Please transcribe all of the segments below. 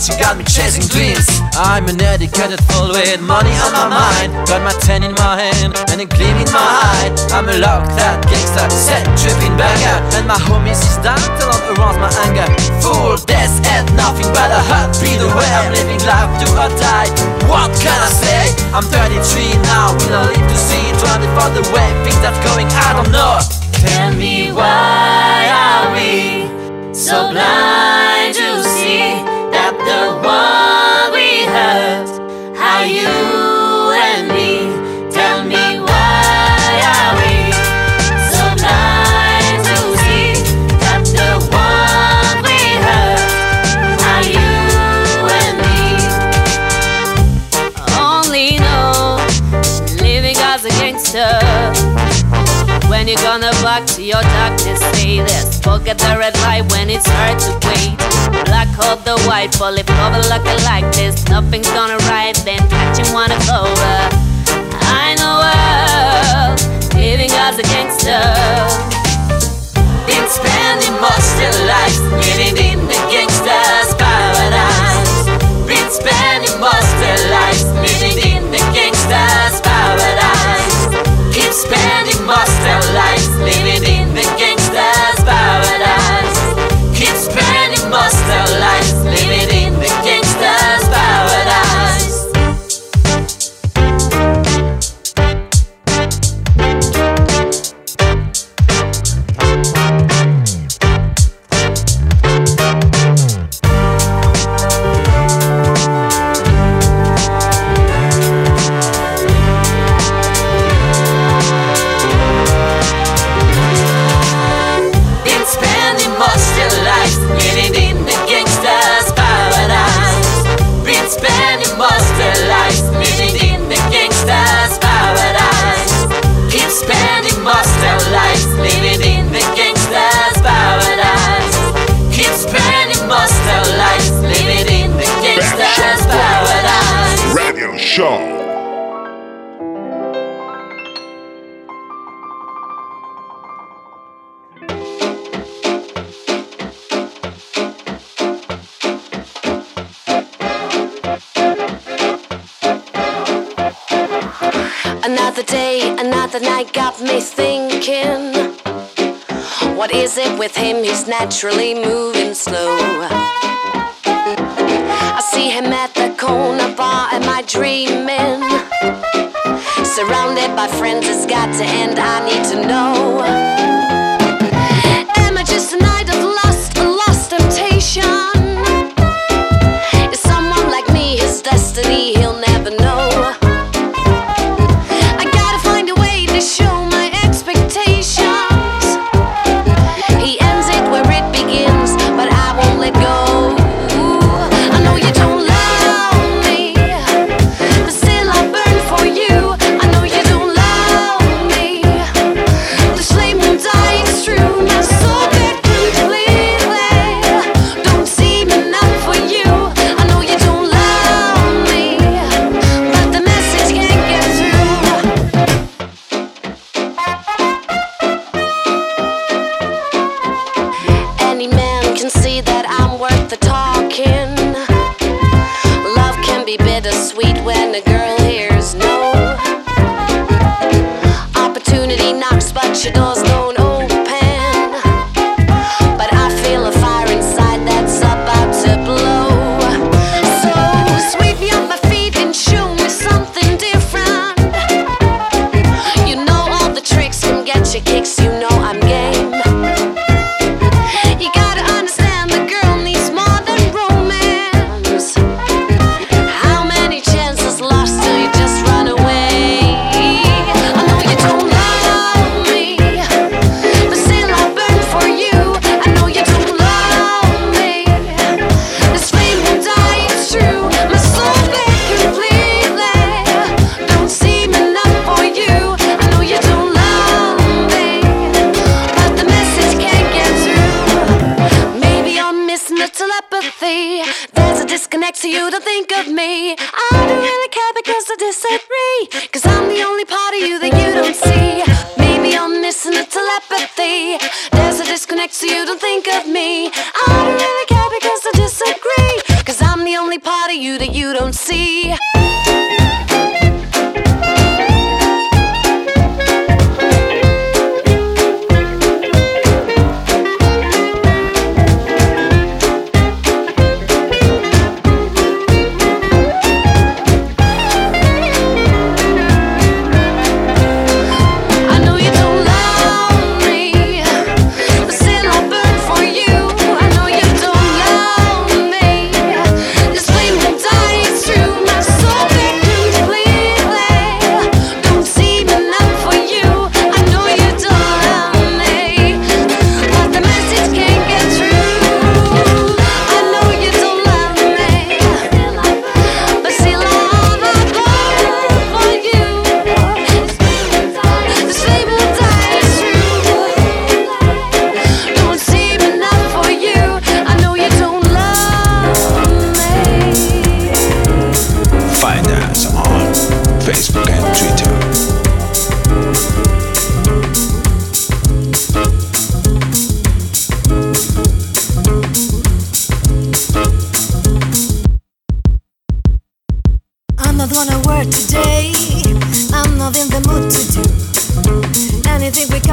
Watching got me chasing dreams. I'm an educated fool with money on my mind. Got my ten in my hand and a gleam in my eye. I'm a locked out gangster, set tripping banger. And my homies is down till I'm around my anger. Fool, this ain't nothing but a heartbeat. The way I'm living life, do or die. What can I say? I'm 33 now, will I live to see 24 the way things are going? I don't know. Tell me why are we so blind are you and me? Tell me why are we so you're gonna back to your darkness, say this. Forget the red light when it's hard to wait. Black or the white, bullet cover like a like this. Nothing's gonna right, then catching one of over. I know world, living as a gangster. Been spending most their lives living in the gangster's paradise. Been spending show. Another day, another night got me thinking. What is it with him? He's naturally moving slow see him at the corner bar. Am I dreaming? Surrounded by friends, it's got to end. I need to know.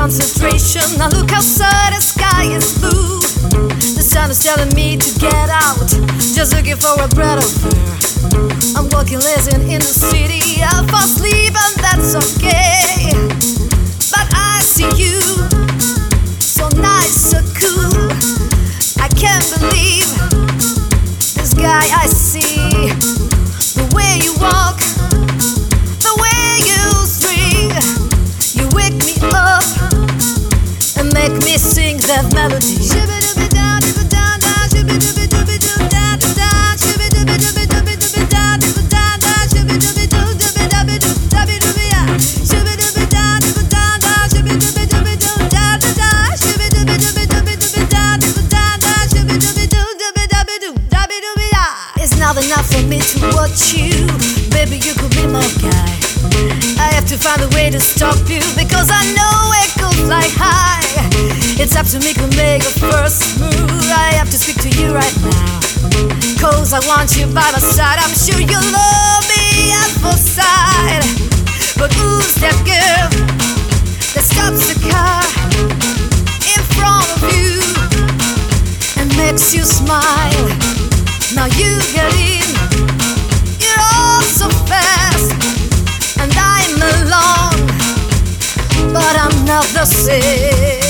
concentration. I look outside, the sky is blue. The sun is telling me to get out, just looking for a breath of air. I'm walking, listen in the city. I fall asleep, and that's okay. But I see you, so nice, so cool. I can't believe this guy I see, the way you are. left melody. It's not enough for me to watch you, baby. You could be my guy. I have to find a way to stop you because I know it could like high. It's up to me to make a first move. I have to speak to you right now. Cause I want you by my side. I'm sure you love me at first sight. But who's that girl that stops the car in front of you and makes you smile? Now you get in, but I'm the same.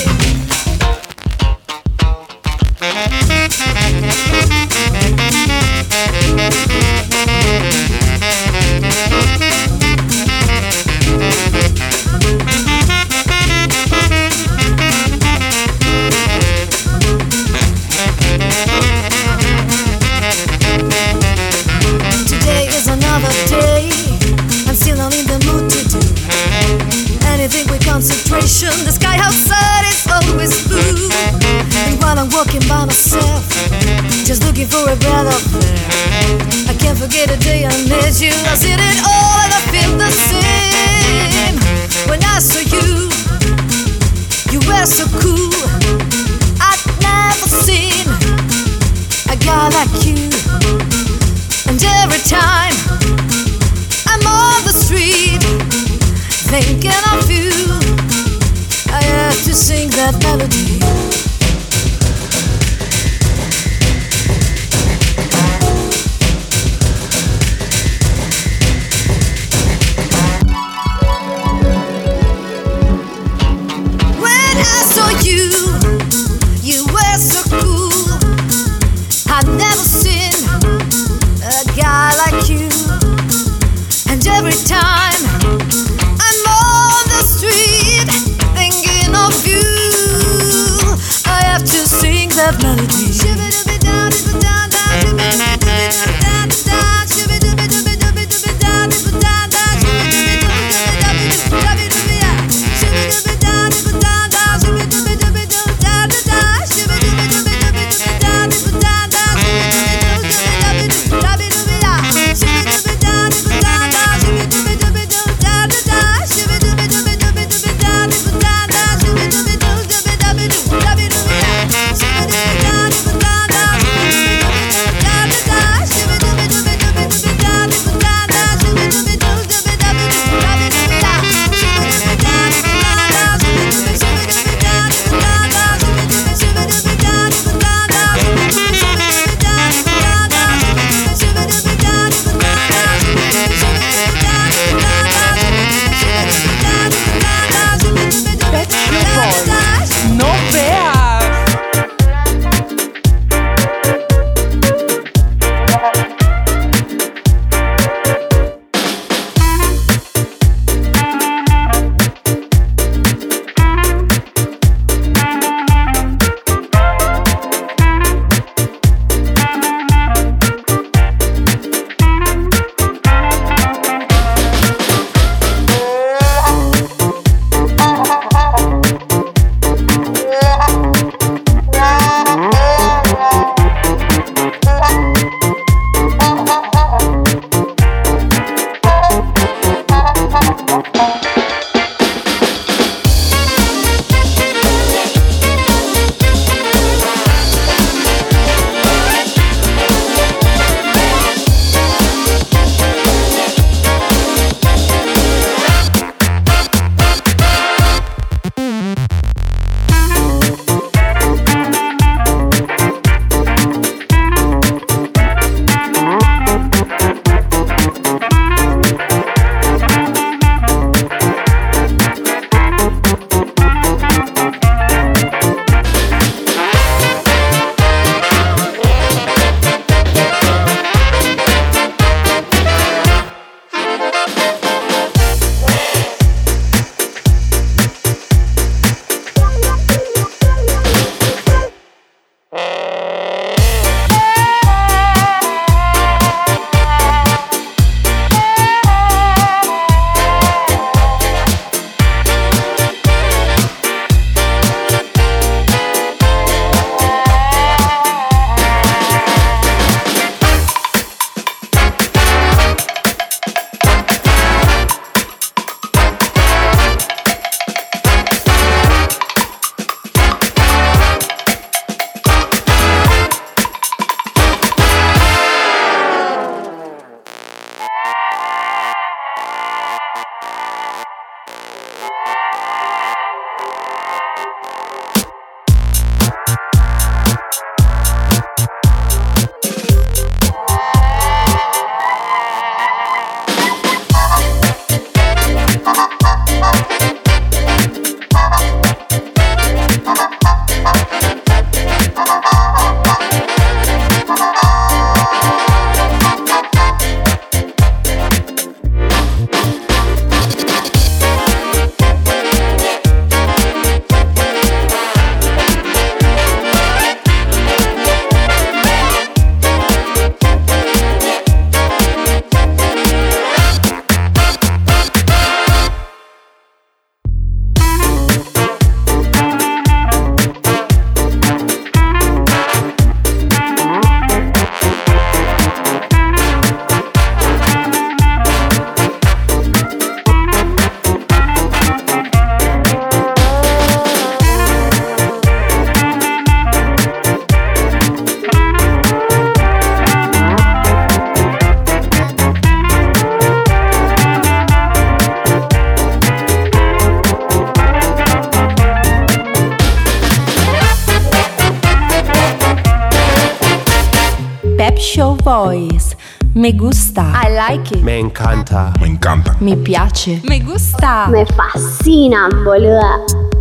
Boys. Me gusta. I like it. Me encanta. Me encanta. Mi piace. Me gusta. Me fascinan, boluda.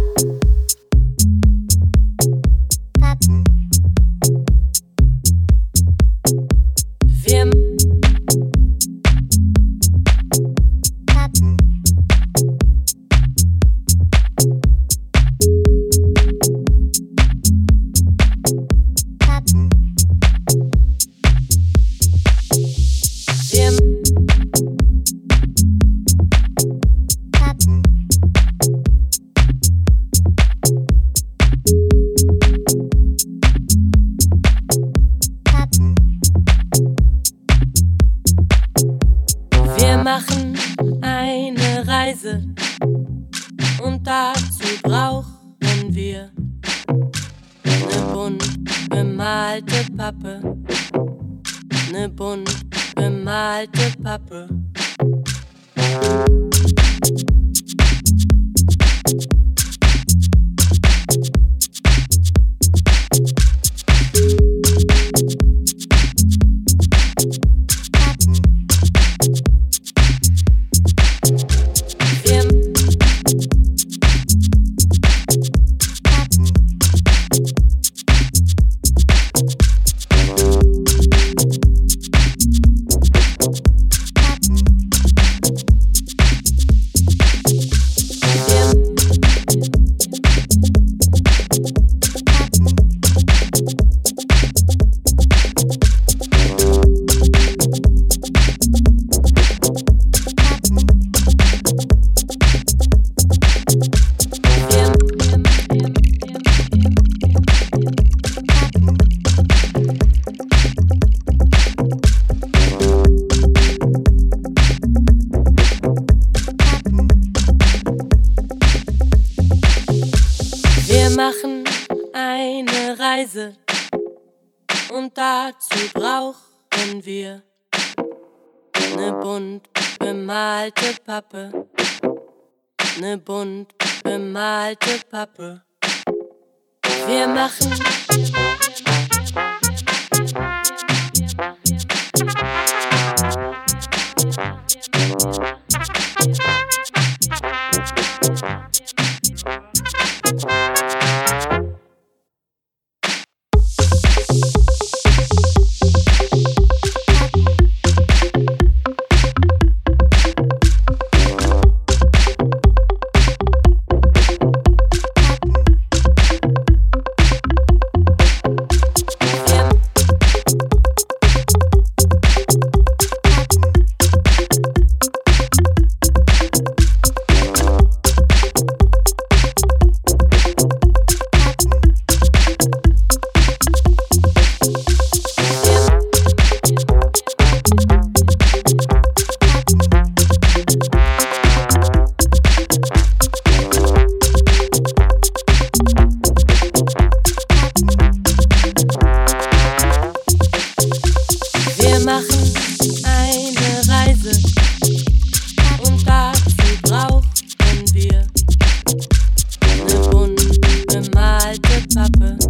pas peu. Dazu brauchen wir eine bunt bemalte Pappe, eine bunt bemalte Pappe. Wir machen supper.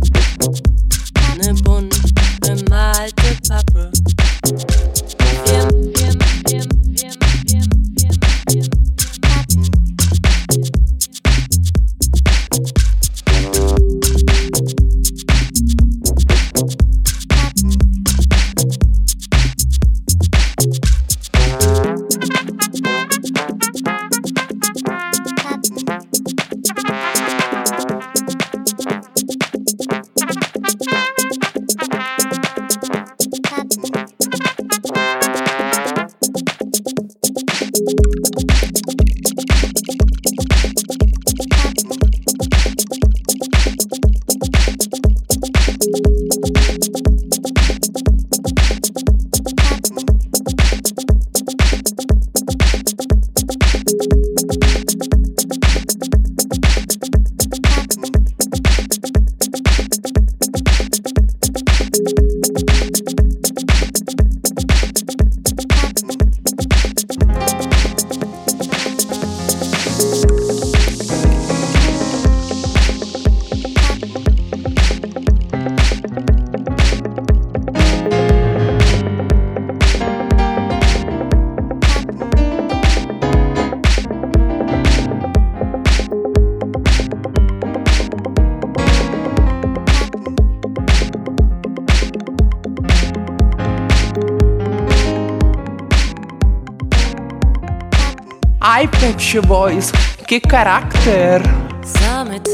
Que caráter! Summertime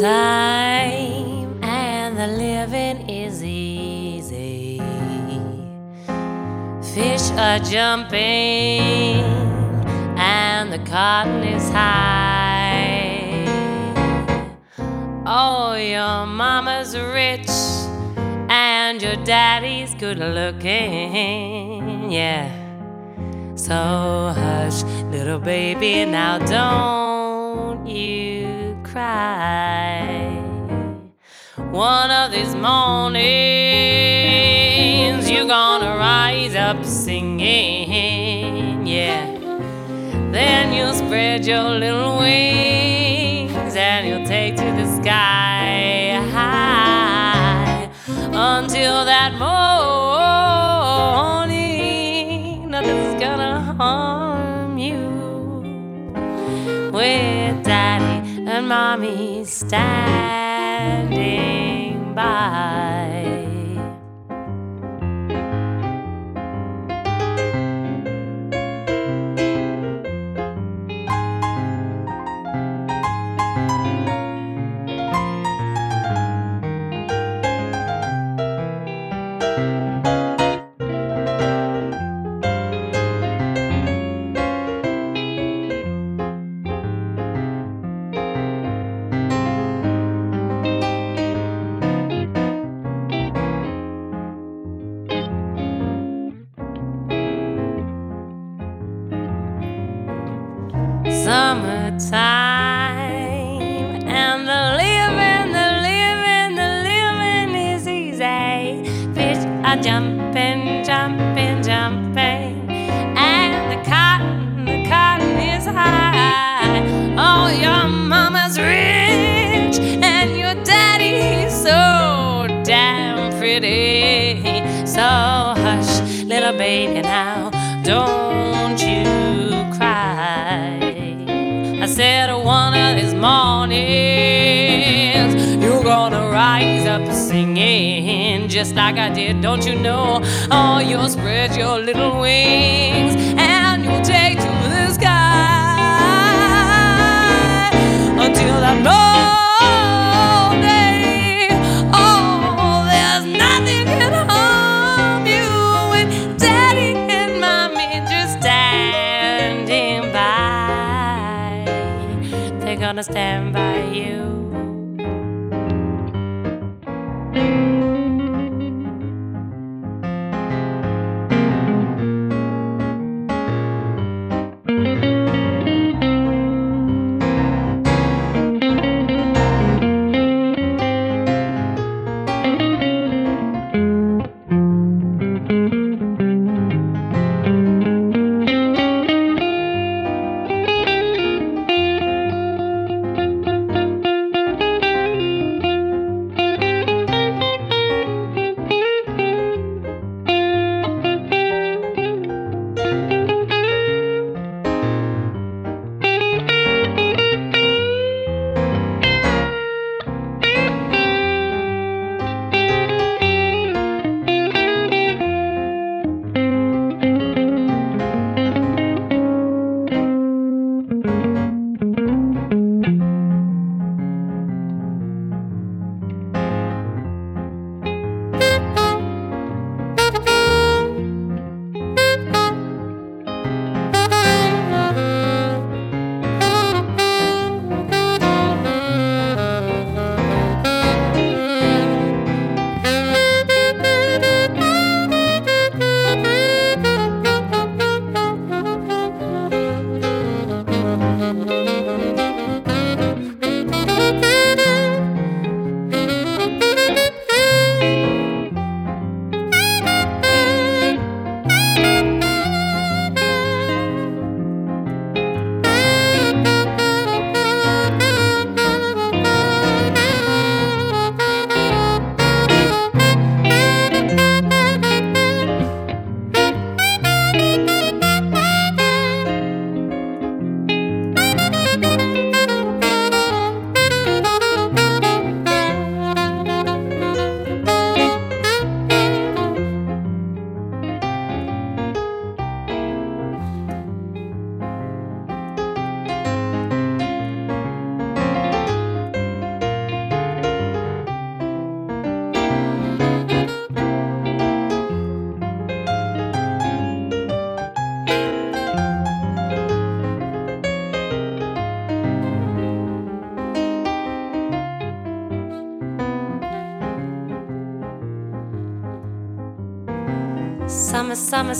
and the living is easy. Fish are jumping and the cotton is high. Oh, your mama's rich and your daddy's good looking, yeah. So hush, little baby, now don't you cry. One of these mornings, you're gonna rise up singing, yeah. Then you'll spread your little wings and you'll take to the sky high until that morning. Nothing's gonna harm you daddy and mommy standing by. So hush, little baby, now don't you cry. I said one of these mornings you're gonna rise up singing just like I did, don't you know? Oh, you'll spread your little wings and you'll take to the sky until that morning. They're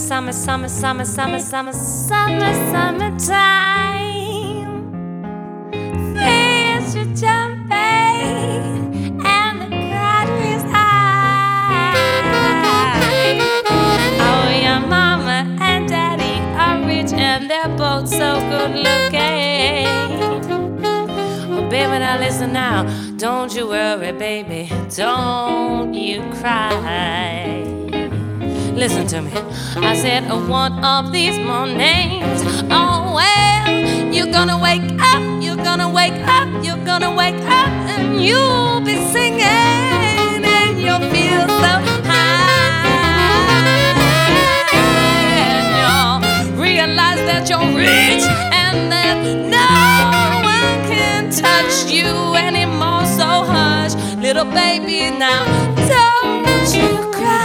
summer, summer, summer, summer, summer, summer, summertime. Fish are jumping and the crowd is high. Oh, your mama and daddy are rich and they're both so good looking. Oh, baby, now listen now. Don't you worry, baby. Don't you cry. Listen to me. I said, oh, one of these mornings, oh well, you're gonna wake up, you're gonna wake up, you're gonna wake up, and you'll be singing, and you'll feel so high. And you'll realize that you're rich and that no one can touch you anymore. So hush, little baby, now don't you cry.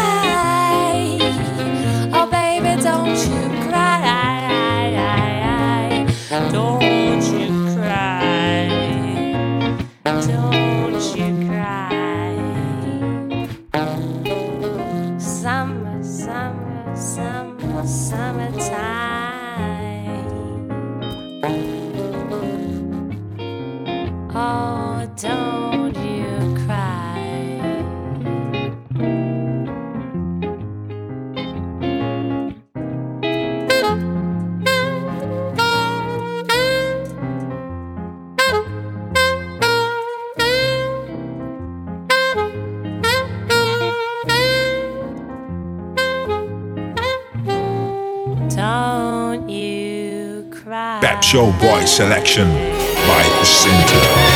Don't you cry. Don't you cry. Don't Showboy selection by The Center.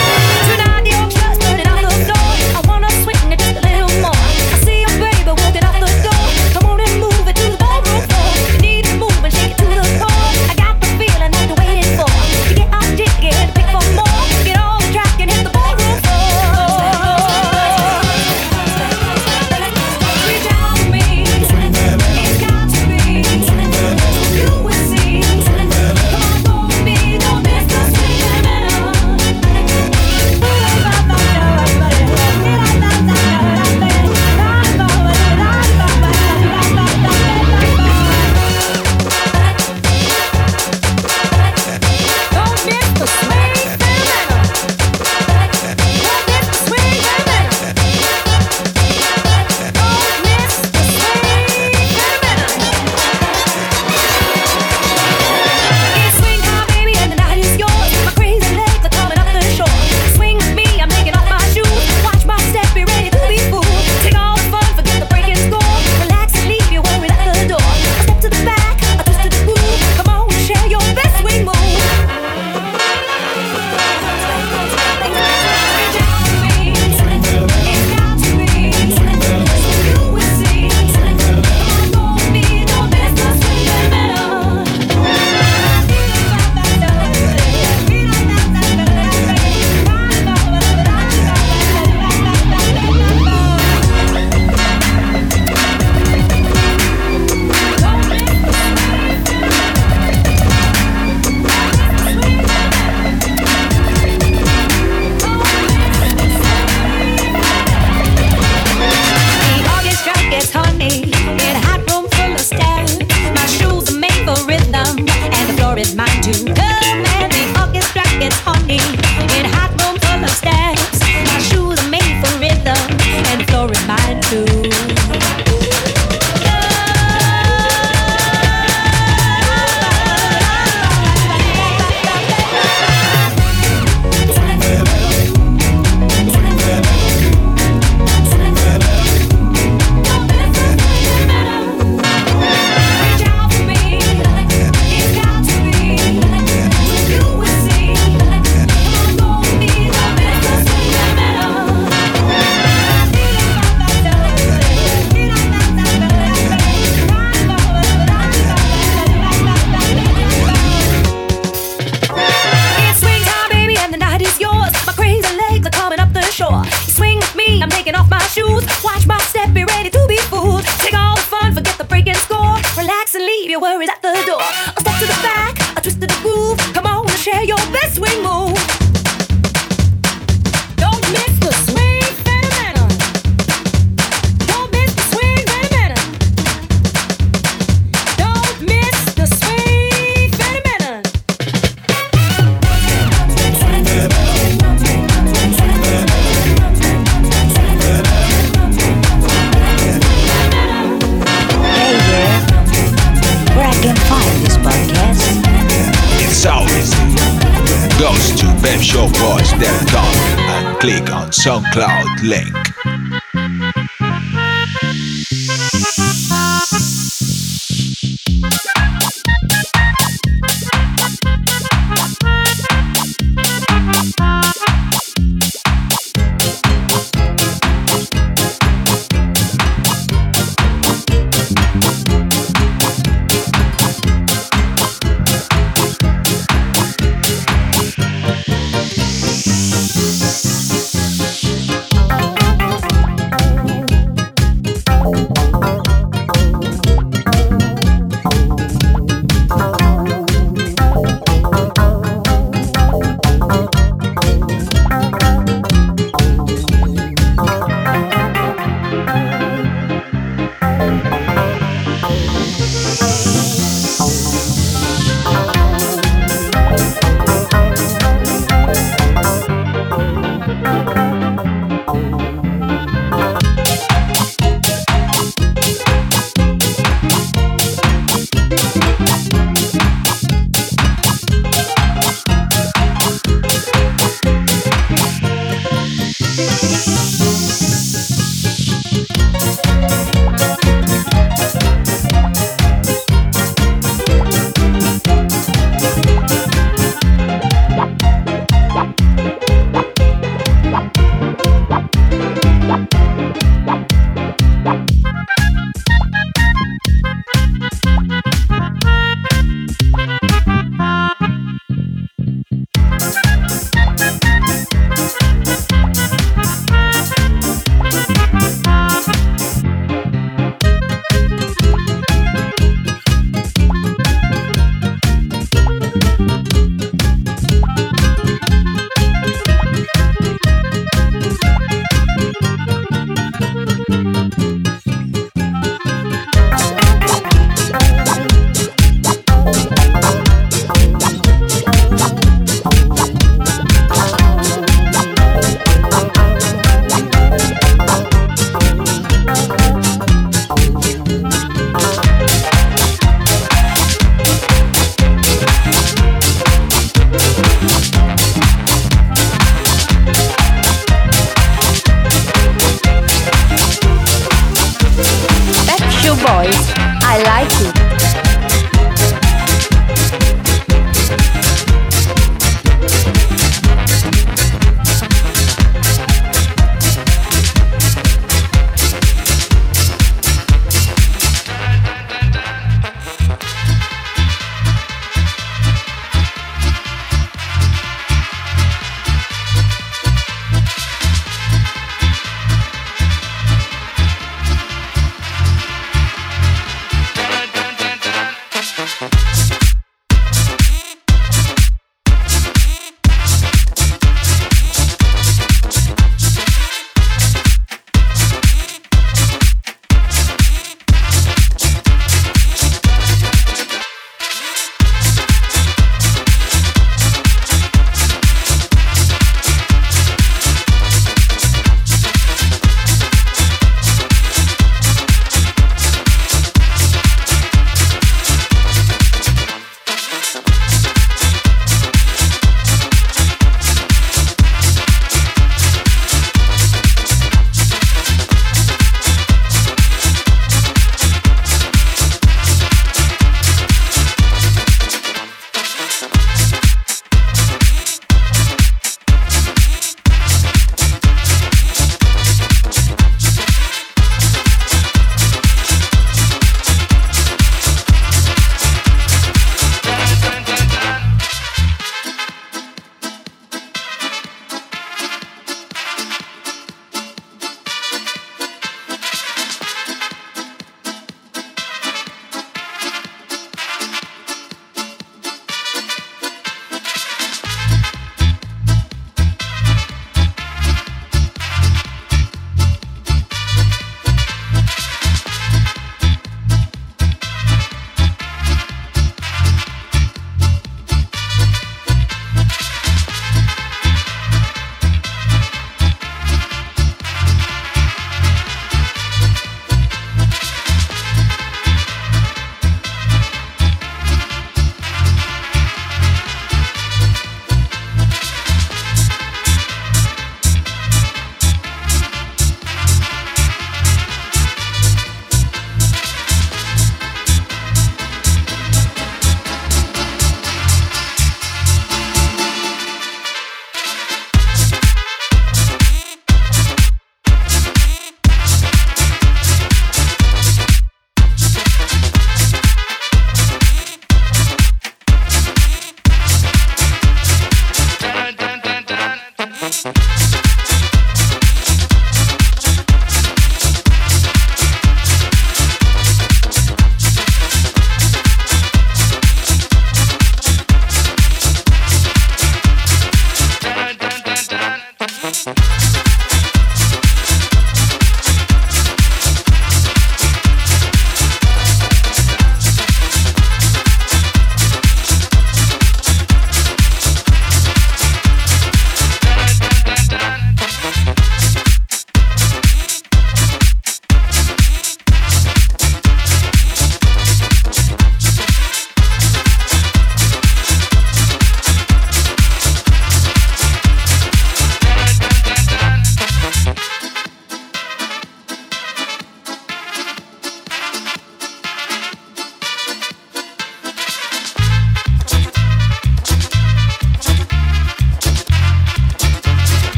voice. I like it.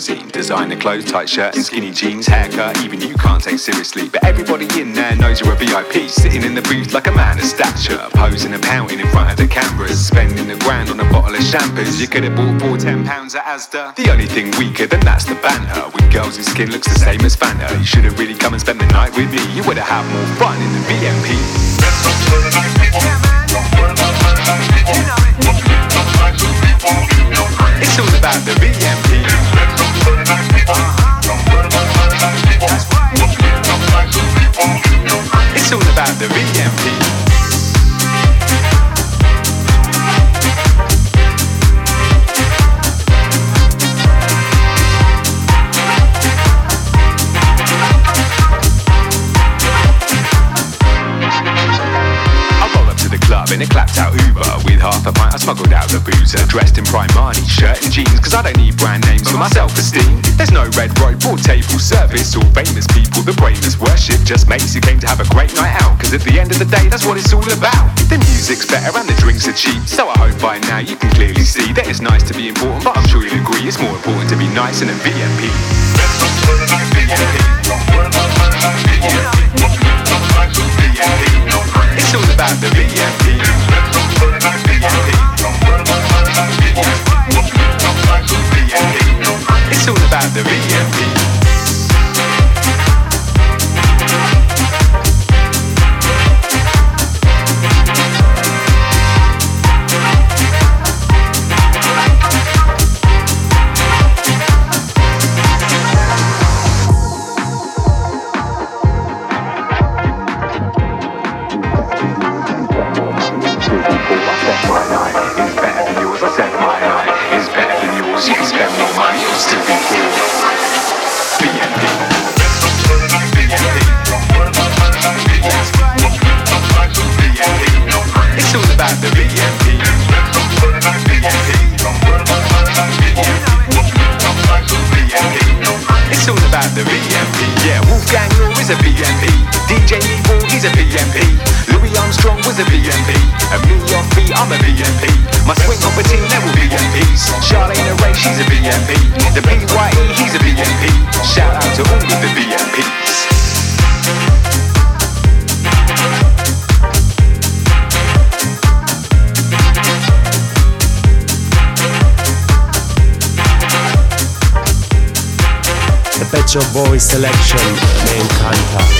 Designer clothes, tight shirt and skinny jeans, haircut, even you can't take seriously. But everybody in there knows you're a VIP, sitting in the booth like a man of stature, posing and pouting in front of the cameras, spending a grand on a bottle of champers. You could have bought for ten pounds at Asda. The only thing weaker than that's the banter. With girls whose skin looks the same as Fanta. You should have really come and spent the night with me. You would have had more fun in the VMP. It's all about the VMP. It's all about the VMP. in a clapped out Uber half a pint. I smuggled out the boozer, dressed in Primani shirt and jeans, cause I don't need brand names for my self esteem. There's no red rope or table service or famous people the brainless worship just mates who came to have a great night out. Cause at the end of the day, that's what it's all about. The music's better and the drinks are cheap. So I hope by now you can clearly see that it's nice to be important, but I'm sure you'll agree it's more important to be nice than a VIP. It's all about the VIP. It's all about the VIP. Your Boy Selection me encanta. Looking up the tick and wings, and I don't find a carrot, and I'm gonna start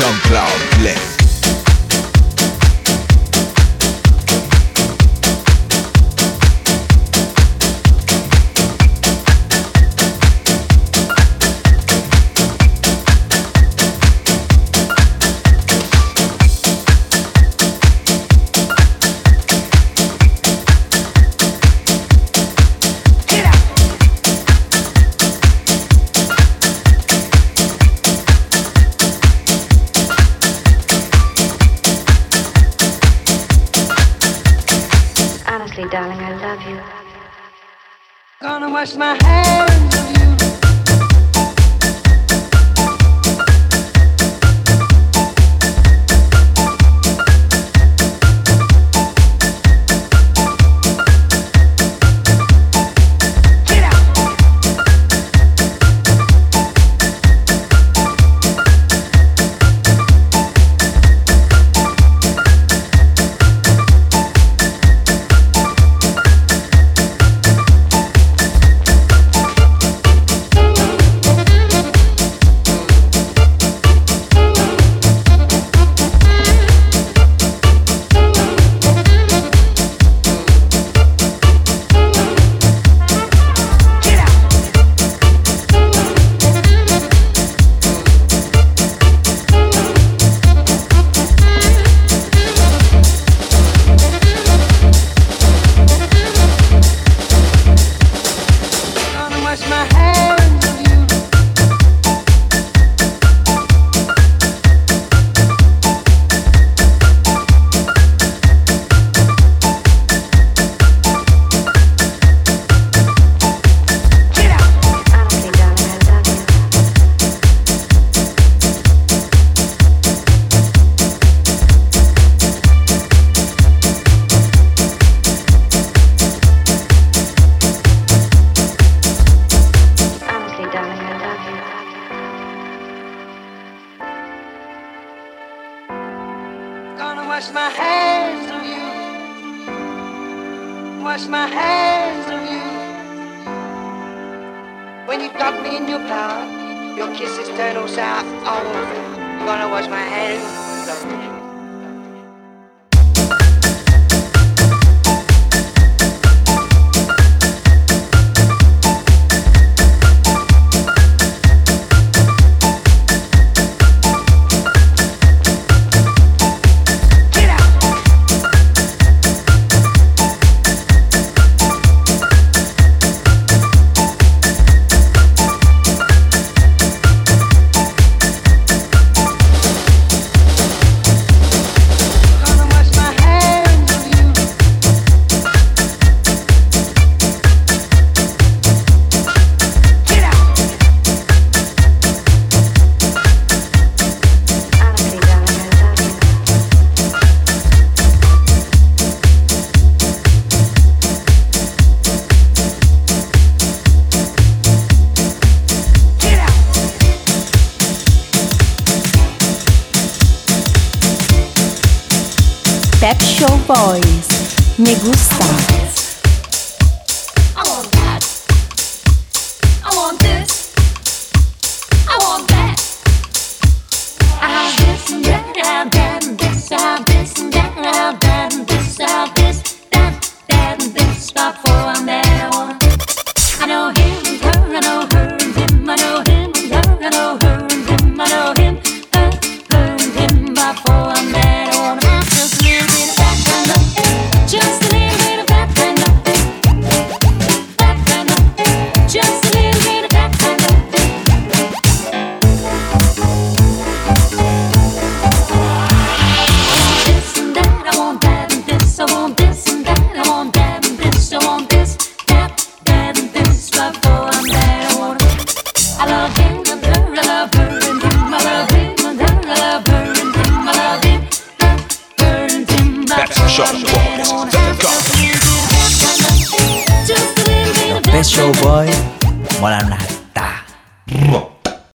chunk.